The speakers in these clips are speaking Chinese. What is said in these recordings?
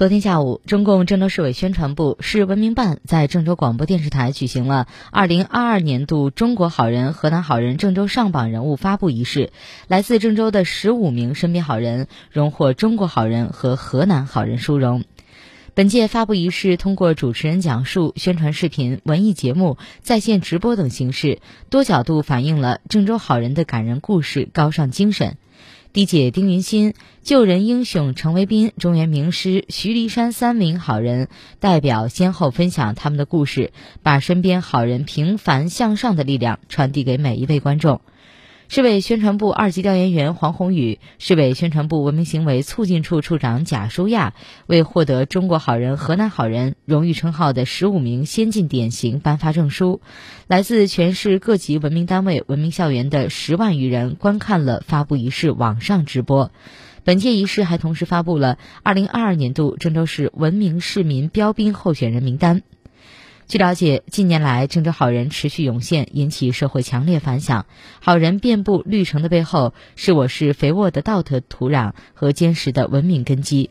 昨天下午，中共郑州市委宣传部、市文明办在郑州广播电视台举行了2022年度“中国好人”“河南好人”郑州上榜人物发布仪式。来自郑州的十五名身边好人荣获“中国好人”和“河南好人”殊荣。本届发布仪式通过主持人讲述、宣传视频、文艺节目、在线直播等形式，多角度反映了郑州好人的感人故事、高尚精神。嫡姐丁云欣、救人英雄程维斌、中原名师徐黎山三名好人代表先后分享他们的故事，把身边好人平凡向上的力量传递给每一位观众。市委宣传部二级调研员黄宏宇、市委宣传部文明行为促进处处长贾舒亚为获得“中国好人”“河南好人”荣誉称号的十五名先进典型颁发证书。来自全市各级文明单位、文明校园的十万余人观看了发布仪式网上直播。本届仪式还同时发布了二零二二年度郑州市文明市民标兵候选人名单。据了解，近年来郑州好人持续涌现，引起社会强烈反响。好人遍布绿城的背后，是我市肥沃的道德土壤和坚实的文明根基。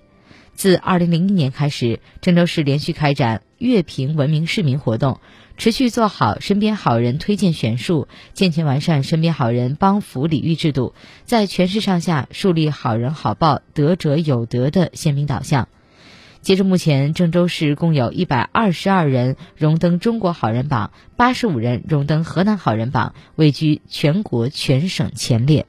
自2001年开始，郑州市连续开展乐评文明市民活动，持续做好身边好人推荐选树，健全完善身边好人帮扶礼遇制度，在全市上下树立好人好报、德者有德的鲜明导向。截至目前，郑州市共有一百二十二人荣登中国好人榜，八十五人荣登河南好人榜，位居全国全省前列。